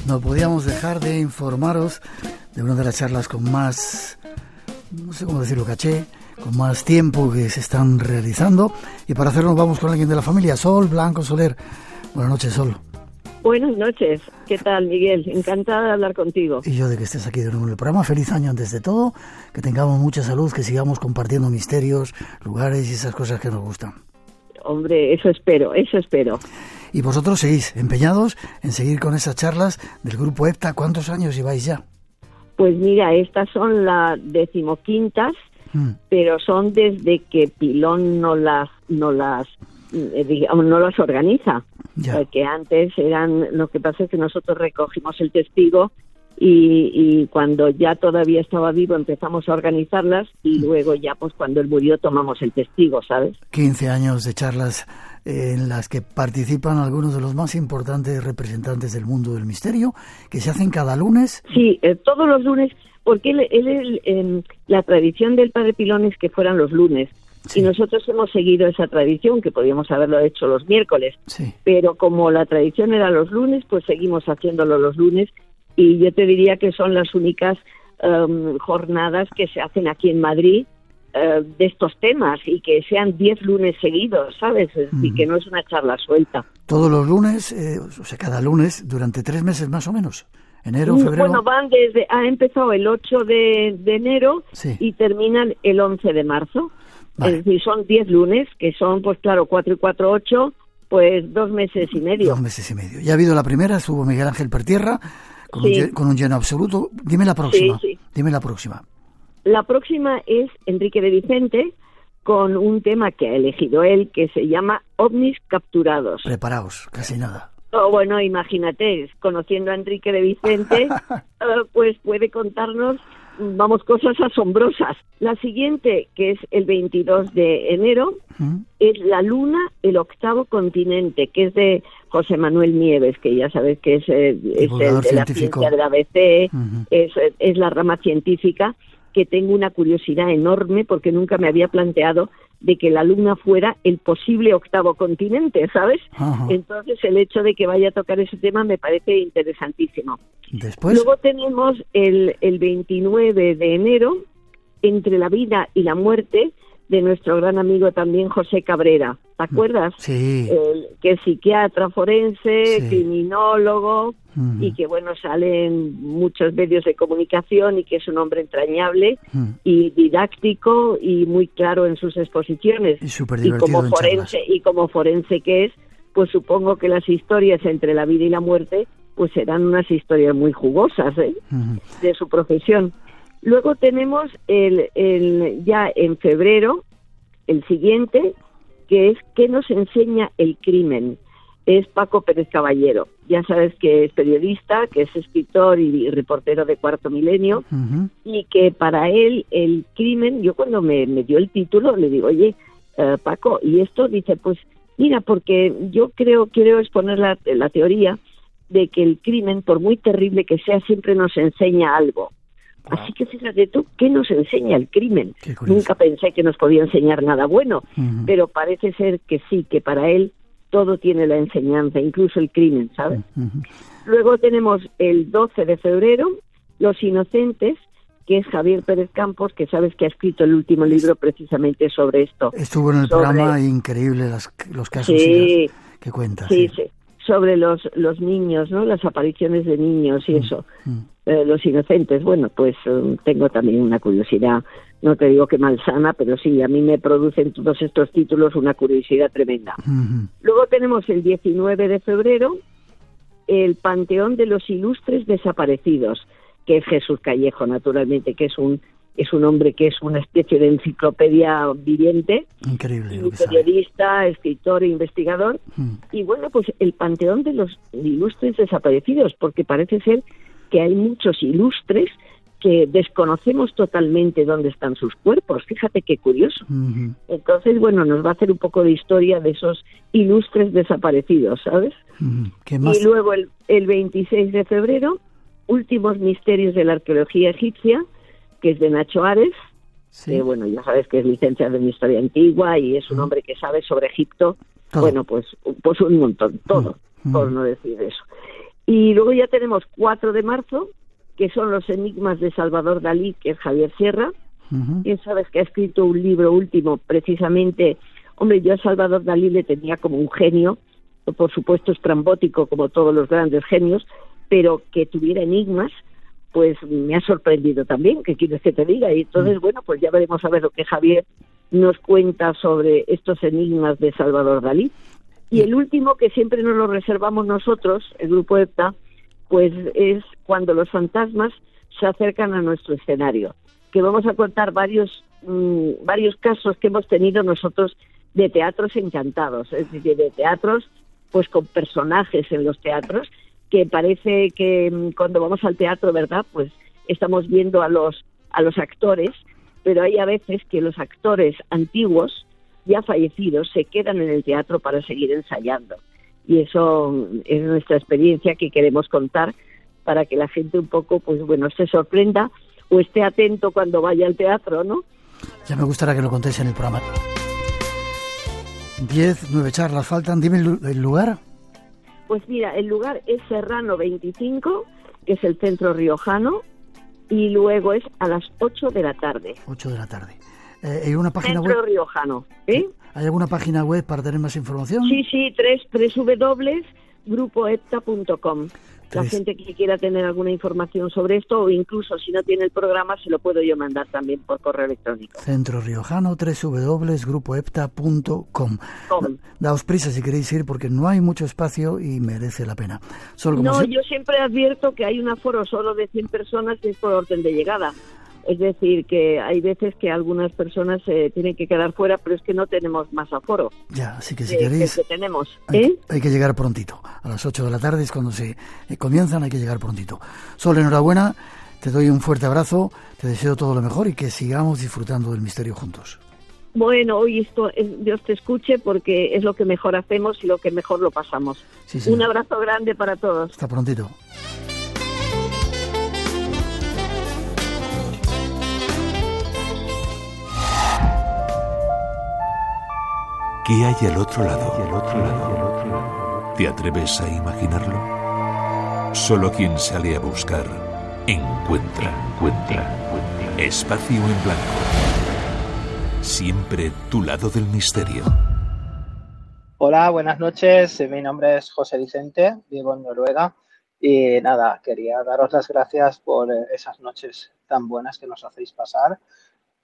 no podíamos dejar de informaros de una de las charlas con más, no sé cómo decirlo, caché, con más tiempo que se están realizando. Y para hacerlo vamos con alguien de la familia, Sol Blanco Soler. Buenas noches, Sol. Buenas noches, ¿qué tal Miguel? Encantada de hablar contigo. Y yo de que estés aquí de nuevo en el programa. Feliz año antes de todo, que tengamos mucha salud, que sigamos compartiendo misterios, lugares y esas cosas que nos gustan. Hombre, eso espero, eso espero. Y vosotros seguís empeñados en seguir con esas charlas del grupo EPTA. ¿Cuántos años lleváis ya? Pues mira, estas son las decimoquintas, mm. pero son desde que Pilón no las, no las, digamos, no las organiza. Porque antes eran, lo que pasa es que nosotros recogimos el testigo y, y, cuando ya todavía estaba vivo empezamos a organizarlas y mm. luego ya pues cuando él murió tomamos el testigo, ¿sabes? 15 años de charlas en las que participan algunos de los más importantes representantes del mundo del misterio, que se hacen cada lunes. Sí, eh, todos los lunes, porque él, la tradición del Padre Pilón es que fueran los lunes. Y nosotros hemos seguido esa tradición, que podíamos haberlo hecho los miércoles. Pero como la tradición era los lunes, pues seguimos haciéndolo los lunes. Y yo te diría que son las únicas em, jornadas que se hacen aquí en Madrid eh, de estos temas y que sean 10 lunes seguidos, ¿sabes? Y que no es una charla suelta. Todos los lunes, eh, o sea, cada lunes, durante tres meses más o menos. Enero, mm, febrero. Bueno, van desde. Ha empezado el 8 de, enero y terminan el 11 de marzo. Es decir, son 10 lunes, que son, pues claro, 4 y 4, 8, pues dos meses y medio. Dos meses y medio. Ya ha habido la primera, estuvo Miguel Ángel Pertierra, con, un, con un lleno absoluto. Dime la próxima. Dime la próxima. La próxima es Enrique de Vicente con un tema que ha elegido él que se llama ovnis capturados. Preparaos, casi nada. Oh, bueno, imagínate, conociendo a Enrique de Vicente, eh, pues puede contarnos, vamos, cosas asombrosas. La siguiente, que es el 22 de enero, es La Luna, el octavo continente, que es de José Manuel Nieves, que ya sabes que es, eh, el de la ciencia de la ABC, es, es la rama científica, que tengo una curiosidad enorme porque nunca me había planteado de que la Luna fuera el posible octavo continente, ¿sabes? Entonces el hecho de que vaya a tocar ese tema me parece interesantísimo. Después. Luego tenemos el, el 29 de enero, entre la vida y la muerte, de nuestro gran amigo también José Cabrera. ¿Te acuerdas? Sí. que es psiquiatra forense, criminólogo y que, bueno, sale en muchos medios de comunicación y que es un hombre entrañable y didáctico y muy claro en sus exposiciones. Y, como forense Y como forense que es, pues supongo que las historias entre la vida y la muerte pues serán unas historias muy jugosas ¿eh? de su profesión. Luego tenemos el, el, ya en febrero, el siguiente, que es ¿Qué nos enseña el crimen? Es Paco Pérez Caballero. Ya sabes que es periodista, que es escritor y, reportero de Cuarto Milenio, y que para él el crimen, yo cuando me, dio el título le digo, oye, eh, Paco, y esto dice, pues mira, porque yo creo, quiero exponer la, la teoría de que el crimen, por muy terrible que sea, siempre nos enseña algo. Así que fíjate tú, ¿qué nos enseña el crimen? Nunca pensé que nos podía enseñar nada bueno, pero parece ser que sí, que para él todo tiene la enseñanza, incluso el crimen, ¿sabes? Luego tenemos el 12 de febrero, Los Inocentes, que es Javier Pérez Campos, que sabes que ha escrito el último libro precisamente sobre esto. Estuvo en el programa increíble los casos que cuenta. Sí, sí, sobre los, los niños, ¿no? Las apariciones de niños y eso. Eh, los inocentes, bueno, pues um, tengo también una curiosidad, no te digo que malsana, pero sí, a mí me producen todos estos títulos una curiosidad tremenda. Luego tenemos el 19 de febrero el Panteón de los Ilustres Desaparecidos, que es Jesús Callejo, naturalmente, que es un es un hombre que es una especie de enciclopedia viviente, increíble, periodista, escritor e investigador, y bueno, pues el panteón de los ilustres desaparecidos, porque parece ser que hay muchos ilustres que desconocemos totalmente dónde están sus cuerpos. Fíjate qué curioso. Entonces, bueno, nos va a hacer un poco de historia de esos ilustres desaparecidos, ¿sabes? Y luego el, el 26 de febrero, Últimos Misterios de la Arqueología Egipcia, que es de Nacho Ares, que bueno, ya sabes que es licenciado en Historia Antigua y es un hombre que sabe sobre Egipto. Bueno, pues, pues un montón, todo, por no decir eso. Y luego ya tenemos 4 de marzo, que son los enigmas de Salvador Dalí, que es Javier Sierra. Uh sabes que ha escrito un libro último, precisamente, hombre, yo a Salvador Dalí le tenía como un genio, por supuesto estrambótico como todos los grandes genios, pero que tuviera enigmas, pues me ha sorprendido también, ¿qué quieres que te diga? Y entonces, bueno, pues ya veremos a ver lo que Javier nos cuenta sobre estos enigmas de Salvador Dalí. Y el último, que siempre nos lo reservamos nosotros, el grupo EPTA, pues es cuando los fantasmas se acercan a nuestro escenario, que vamos a contar varios, mm, varios casos que hemos tenido nosotros de teatros encantados, es decir, de teatros pues con personajes en los teatros, que parece que mm, cuando vamos al teatro, ¿verdad? Pues estamos viendo a los, a los actores, pero hay a veces que los actores antiguos ya fallecidos se quedan en el teatro para seguir ensayando. Y eso es nuestra experiencia que queremos contar para que la gente un poco, pues bueno, se sorprenda o esté atento cuando vaya al teatro, ¿no? Ya me gustaría que lo contéis en el programa. Diez, nueve charlas faltan. Dime el lugar. Pues mira, el lugar es Serrano 25, que es el centro riojano, y luego es a las 8 de la tarde. 8 de la tarde. Eh, ¿Hay una página Centro web? Riojano. ¿eh? ¿Hay alguna página web para tener más información? Sí, sí, tres, www.grupoepta.com. La gente que quiera tener alguna información sobre esto o incluso si no tiene el programa se lo puedo yo mandar también por correo electrónico. Centro Riojano, www.grupoepta.com. Daos prisa si queréis ir porque no hay mucho espacio y merece la pena. no, yo siempre advierto que hay un aforo solo de 100 personas y es por orden de llegada. Es decir, que hay veces que algunas personas eh, tienen que quedar fuera, pero es que no tenemos más aforo. Ya, así que si queréis... Que tenemos. Hay, hay, que llegar prontito. A las 8 de la tarde es cuando se comienzan, hay que llegar prontito. Sol, enhorabuena, te doy un fuerte abrazo, te deseo todo lo mejor y que sigamos disfrutando del misterio juntos. Bueno, hoy esto Dios te escuche porque es lo que mejor hacemos y lo que mejor lo pasamos. Un abrazo grande para todos. Hasta prontito. ¿Qué hay al otro lado? ¿Te atreves a imaginarlo? Solo quien sale a buscar encuentra, encuentra. Espacio en blanco. Siempre tu lado del misterio. Hola, buenas noches. Mi nombre es José Vicente, vivo en Noruega. Y nada, quería daros las gracias por esas noches tan buenas que nos hacéis pasar.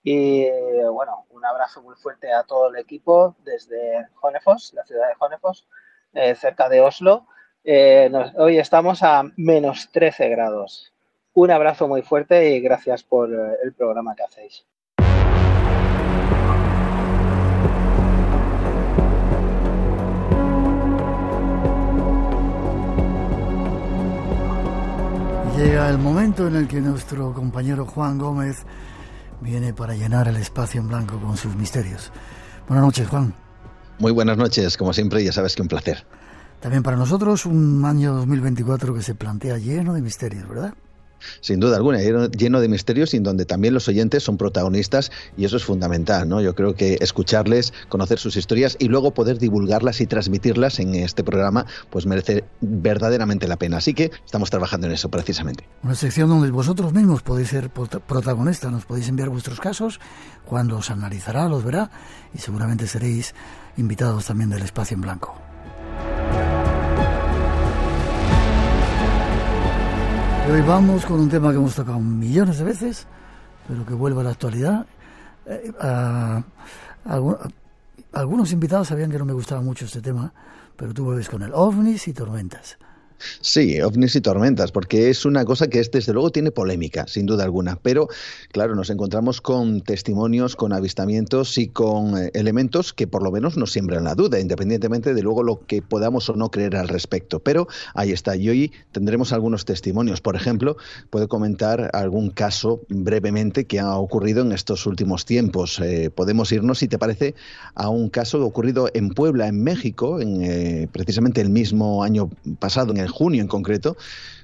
Y bueno, un abrazo muy fuerte a todo el equipo desde Honefos, la ciudad de Honefos, eh, cerca de Oslo. Eh, hoy estamos a menos 13 grados. Un abrazo muy fuerte y gracias por el programa que hacéis. Llega el momento en el que nuestro compañero Juan Gómez viene para llenar el espacio en blanco con sus misterios. Buenas noches, Juan. Muy buenas noches, como siempre, ya sabes que un placer. También para nosotros un año 2024 que se plantea lleno de misterios, ¿verdad? Sin duda alguna, lleno de misterios y en donde también los oyentes son protagonistas y eso es fundamental, ¿no? Yo creo que escucharles, conocer sus historias y luego poder divulgarlas y transmitirlas en este programa, pues merece verdaderamente la pena. Así que estamos trabajando en eso precisamente. Una sección donde vosotros mismos podéis ser protagonistas, nos podéis enviar vuestros casos, cuando os analizará, los verá y seguramente seréis invitados también del espacio en blanco. Hoy vamos con un tema que hemos tocado millones de veces, pero que vuelve a la actualidad. Eh, algunos invitados sabían que no me gustaba mucho este tema, pero tú vuelves con el ovnis y tormentas. Sí, ovnis y tormentas, porque es una cosa que desde luego tiene polémica, sin duda alguna. Pero, claro, nos encontramos con testimonios, con avistamientos y con eh, elementos que por lo menos nos siembran la duda, independientemente de luego lo que podamos o no creer al respecto. Pero ahí está. Y hoy tendremos algunos testimonios. Por ejemplo, puedo comentar algún caso brevemente que ha ocurrido en estos últimos tiempos. Eh, podemos irnos, si te parece, a un caso ocurrido en Puebla, en México, en, eh, precisamente el mismo año pasado, en el junio en concreto,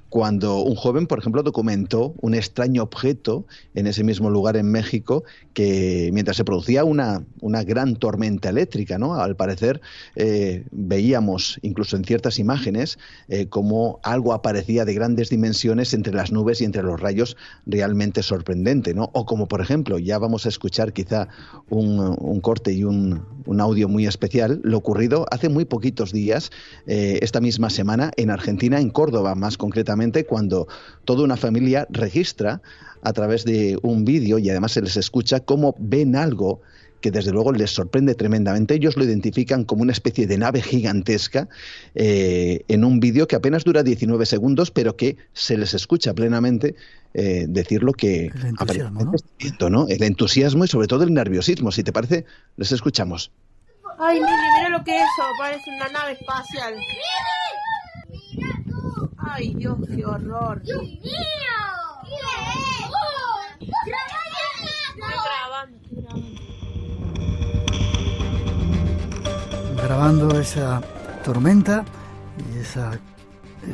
cuando un joven, por ejemplo, documentó un extraño objeto en ese mismo lugar en México que mientras se producía una, una gran tormenta eléctrica, ¿no? Al parecer eh, veíamos incluso en ciertas imágenes eh, como algo aparecía de grandes dimensiones entre las nubes y entre los rayos realmente sorprendente, ¿no? O como por ejemplo, ya vamos a escuchar quizá un, corte y un, audio muy especial, lo ocurrido hace muy poquitos días, eh, esta misma semana, en Argentina, en Córdoba más concretamente, cuando toda una familia registra a través de un vídeo y además se les escucha cómo ven algo que desde luego les sorprende tremendamente. Ellos lo identifican como una especie de nave gigantesca eh, en un vídeo que apenas dura 19 segundos, pero que se les escucha plenamente eh, decir lo que el entusiasmo, ¿no? El entusiasmo y sobre todo el nerviosismo. Si te parece, les escuchamos. Ay, mire, mira lo que es eso, parece una nave espacial. Ay, Dios, qué horror. Dios mío. Estoy grabando, grabando. Grabando esa tormenta y ese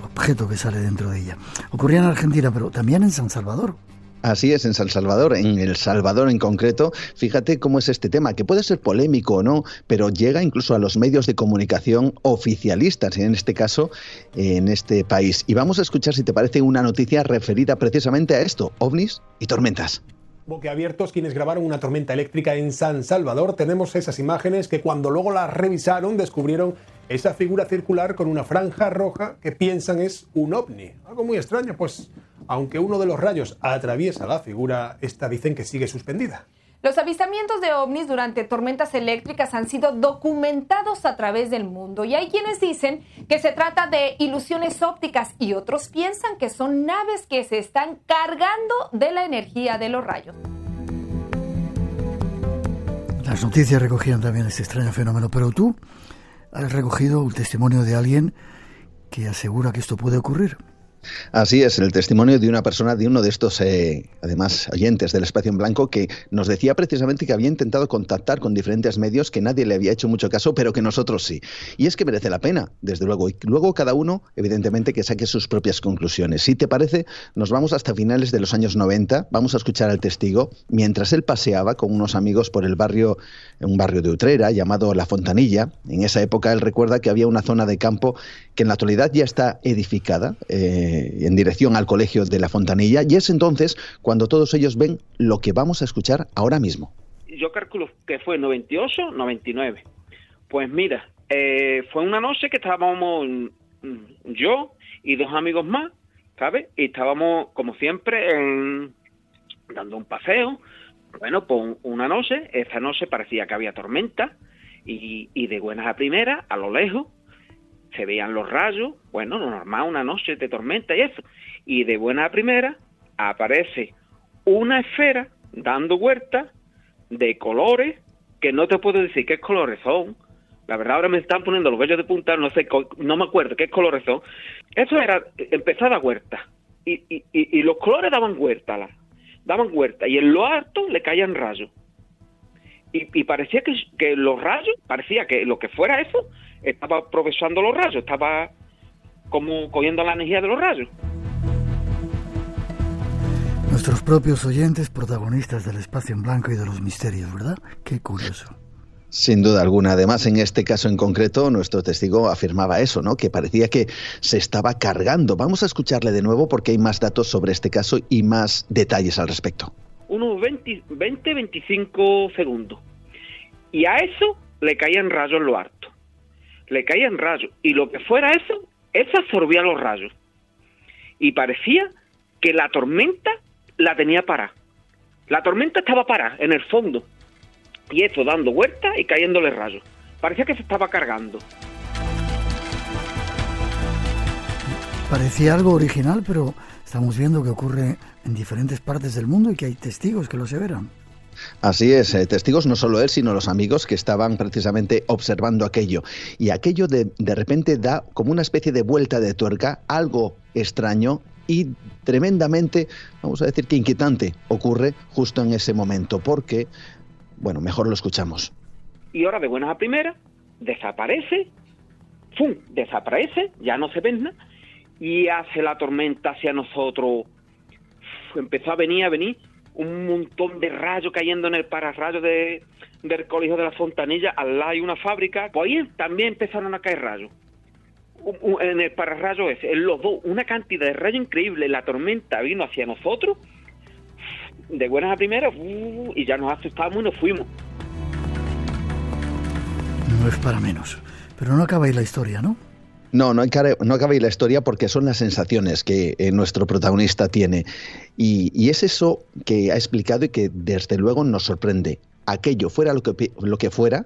objeto que sale dentro de ella. Ocurría en Argentina, pero también en San Salvador. Así es, en San Salvador, en El Salvador en concreto, fíjate cómo es este tema, que puede ser polémico o no, pero llega incluso a los medios de comunicación oficialistas, en este caso, en este país. Y vamos a escuchar, si te parece, una noticia referida precisamente a esto, ovnis y tormentas boquiabiertos quienes grabaron una tormenta eléctrica en San Salvador. Tenemos esas imágenes que cuando luego las revisaron descubrieron esa figura circular con una franja roja que piensan es un ovni. Algo muy extraño, pues aunque uno de los rayos atraviesa la figura, esta dicen que sigue suspendida. Los avistamientos de ovnis durante tormentas eléctricas han sido documentados a través del mundo y hay quienes dicen que se trata de ilusiones ópticas y otros piensan que son naves que se están cargando de la energía de los rayos. Las noticias recogían también este extraño fenómeno, pero tú has recogido un testimonio de alguien que asegura que esto puede ocurrir. Así es, el testimonio de una persona, de uno de estos, eh, además, oyentes del espacio en blanco, que nos decía precisamente que había intentado contactar con diferentes medios, que nadie le había hecho mucho caso, pero que nosotros sí. Y es que merece la pena, desde luego. Y luego cada uno, evidentemente, que saque sus propias conclusiones. Si te parece, nos vamos hasta finales de los años 90, vamos a escuchar al testigo, mientras él paseaba con unos amigos por el barrio, un barrio de Utrera, llamado La Fontanilla. En esa época él recuerda que había una zona de campo que en la actualidad ya está edificada. Eh, eh, en dirección al colegio de la Fontanilla y es entonces cuando todos ellos ven lo que vamos a escuchar ahora mismo. Yo calculo que fue 98, 99. Pues mira, eh, fue una noche que estábamos mm, yo y dos amigos más, ¿sabes? Y estábamos, como siempre, dando un paseo. Bueno, pues una noche, esa noche parecía que había tormenta y, y de buenas a primeras, a lo lejos, se veían los rayos, bueno, normal, una noche de tormenta y eso. Y de buena primera aparece una esfera dando vueltas de colores que no te puedo decir qué colores son. La verdad ahora me están poniendo los vellos de punta, no sé, no me acuerdo qué colores son. Eso era empezada huerta. Y, y, y, los colores daban vuelta, daban vuelta. Y en lo alto le caían rayos. Y, y parecía que, que los rayos, parecía que lo que fuera eso, estaba aprovechando los rayos, estaba como cogiendo la energía de los rayos. Nuestros propios oyentes, protagonistas del espacio en blanco y de los misterios, ¿verdad? Qué curioso. Sin duda alguna. Además, en este caso en concreto, nuestro testigo afirmaba eso, ¿no? Que parecía que se estaba cargando. Vamos a escucharle de nuevo porque hay más datos sobre este caso y más detalles al respecto. Unos 20-25 segundos. Y a eso le caían rayos en lo harto le caían rayos. Y lo que fuera eso, eso absorbía los rayos. Y parecía que la tormenta la tenía parada. La tormenta estaba parada en el fondo. Y eso dando vueltas y cayéndole rayos. Parecía que se estaba cargando. Parecía algo original, pero estamos viendo que ocurre en diferentes partes del mundo y que hay testigos que lo aseveran. Así es, eh, testigos no solo él, sino los amigos que estaban precisamente observando aquello. Y aquello de, de repente da como una especie de vuelta de tuerca, algo extraño y tremendamente, vamos a decir que inquietante, ocurre justo en ese momento, porque, bueno, mejor lo escuchamos. Y ahora de buenas a primeras, desaparece, ¡fum! Desaparece, ya no se ve nada, y hace la tormenta hacia nosotros. Empezó a venir, a venir, un montón de rayos cayendo en el pararrayo de, del colegio de la Fontanilla, al lado hay una fábrica, pues ahí también empezaron a caer rayos. En el pararrayo ese, en los dos, una cantidad de rayos increíble, la tormenta vino hacia nosotros, de buenas a primeras, uh, y ya nos asustamos y nos fuimos. No es para menos. Pero no acaba ahí la historia, ¿no? No, no, ahí la historia porque son las sensaciones que eh, nuestro protagonista tiene. Y, es eso que ha explicado y que desde luego nos sorprende. Aquello, fuera lo que, fuera,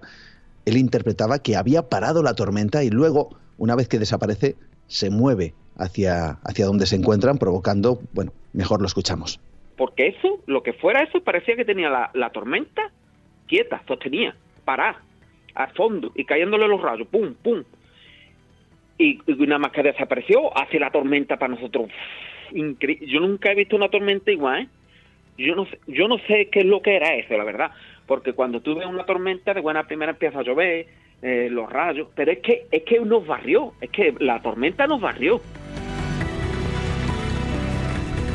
él interpretaba que había parado la tormenta y luego, una vez que desaparece, se mueve hacia, hacia donde se encuentran, provocando, bueno, mejor lo escuchamos. Porque eso, lo que fuera eso, parecía que tenía la, la tormenta quieta, sostenía, parada, al fondo, y cayéndole los rayos, pum, pum y, una más que desapareció, hace la tormenta para nosotros. Yo nunca he visto una tormenta igual, ¿eh? Yo no, sé, yo no sé qué es lo que era eso, la verdad, porque cuando tú ves una tormenta, de buena primera empieza a llover, eh, los rayos, pero es que, es que nos barrió, es que la tormenta nos barrió.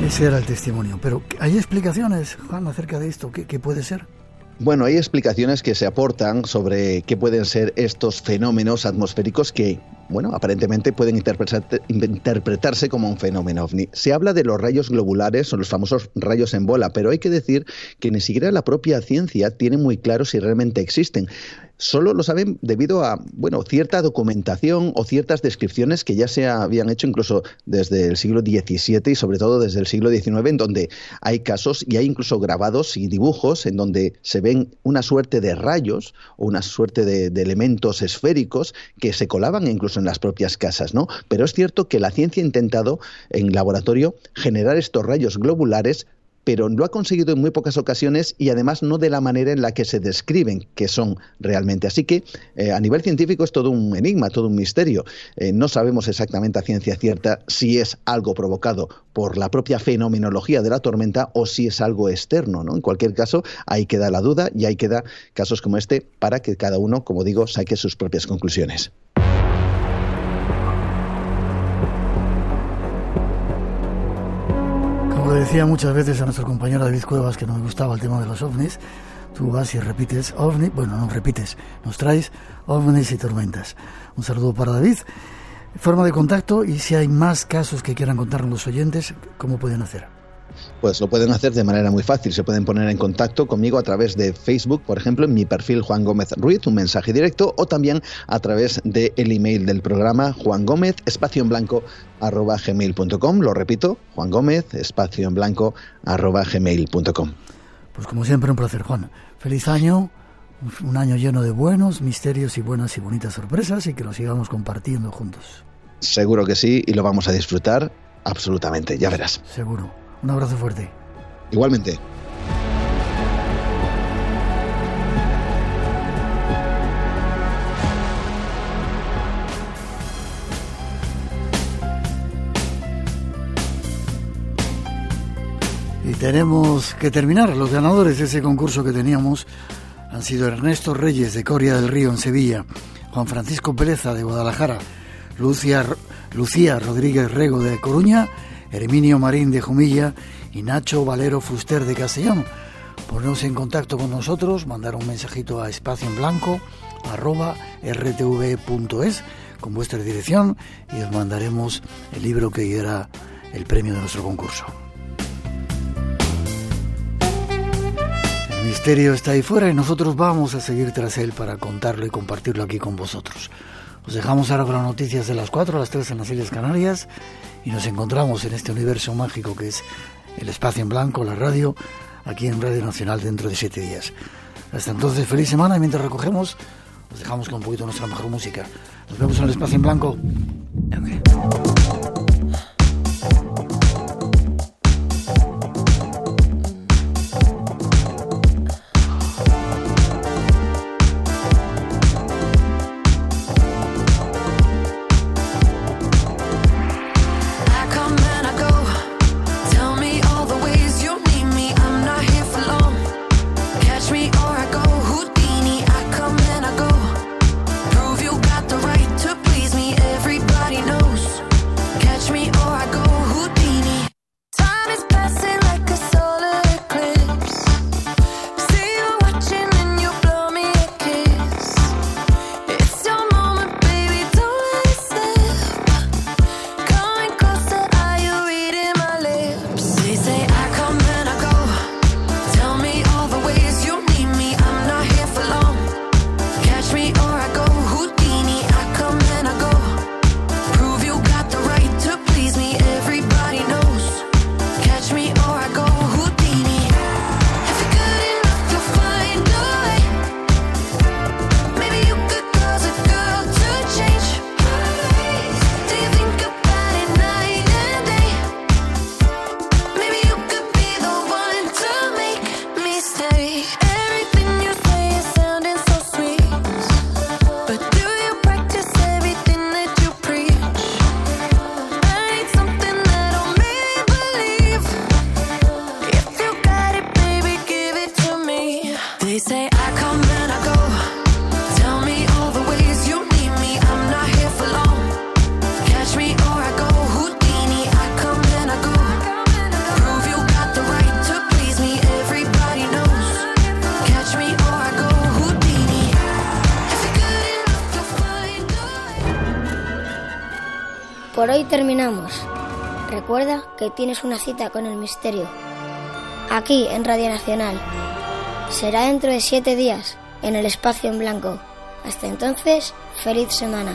Ese era el testimonio, pero ¿hay explicaciones, Juan, acerca de esto? ¿Qué, qué puede ser? Bueno, hay explicaciones que se aportan sobre qué pueden ser estos fenómenos atmosféricos que bueno, aparentemente pueden interpretarse como un fenómeno ovni. Se habla de los rayos globulares o los famosos rayos en bola, pero hay que decir que ni siquiera la propia ciencia tiene muy claro si realmente existen solo lo saben debido a bueno cierta documentación o ciertas descripciones que ya se habían hecho incluso desde el siglo XVII y sobre todo desde el siglo XIX en donde hay casos y hay incluso grabados y dibujos en donde se ven una suerte de rayos o una suerte de, de elementos esféricos que se colaban incluso en las propias casas, ¿no? Pero es cierto que la ciencia ha intentado en laboratorio generar estos rayos globulares pero lo ha conseguido en muy pocas ocasiones y además no de la manera en la que se describen que son realmente. Así que eh, a nivel científico es todo un enigma, todo un misterio. Eh, no sabemos exactamente a ciencia cierta si es algo provocado por la propia fenomenología de la tormenta o si es algo externo. ¿no? En cualquier caso, ahí queda la duda y ahí queda casos como este para que cada uno, como digo, saque sus propias conclusiones. Decía muchas veces a nuestro compañero David Cuevas que no me gustaba el tema de los ovnis, tú vas y repites ovni, bueno, no repites, nos traes ovnis y tormentas. Un saludo para David. Forma de contacto y si hay más casos que quieran contarnos los oyentes, ¿cómo pueden hacer? Pues lo pueden hacer de manera muy fácil. Se pueden poner en contacto conmigo a través de Facebook, por ejemplo, en mi perfil Juan Gómez Ruiz, un mensaje directo, o también a través del email del programa Juan Gómez, espacio en blanco, arroba gmail.com. Lo repito, Juan Gómez, espacio en blanco, arroba gmail.com. Pues como siempre, un placer, Juan. Feliz año, un año lleno de buenos misterios y buenas y bonitas sorpresas y que lo sigamos compartiendo juntos. Seguro que sí y lo vamos a disfrutar absolutamente, ya verás. Seguro. Un abrazo fuerte. Igualmente. Y tenemos que terminar. Los ganadores de ese concurso que teníamos han sido Ernesto Reyes de Coria del Río en Sevilla, Juan Francisco Pereza de Guadalajara, Lucia, Lucía Rodríguez Rego de Coruña Herminio Marín de Jumilla y Nacho Valero Fuster de Castellón. Ponernos en contacto con nosotros, mandar un mensajito a espacio en blanco arroba rtv.es con vuestra dirección y os mandaremos el libro que diera el premio de nuestro concurso. El misterio está ahí fuera y nosotros vamos a seguir tras él para contarlo y compartirlo aquí con vosotros. Os dejamos ahora con las noticias de las 4 a las 3 en las Islas Canarias y nos encontramos en este universo mágico que es el espacio en blanco, la radio, aquí en Radio Nacional dentro de siete días. Hasta entonces, feliz semana y mientras recogemos, os dejamos con un poquito nuestra mejor música. Nos vemos en el espacio en blanco. Que tienes una cita con el misterio. Aquí en Radio Nacional. Será dentro de siete días, en el espacio en blanco. Hasta entonces, feliz semana.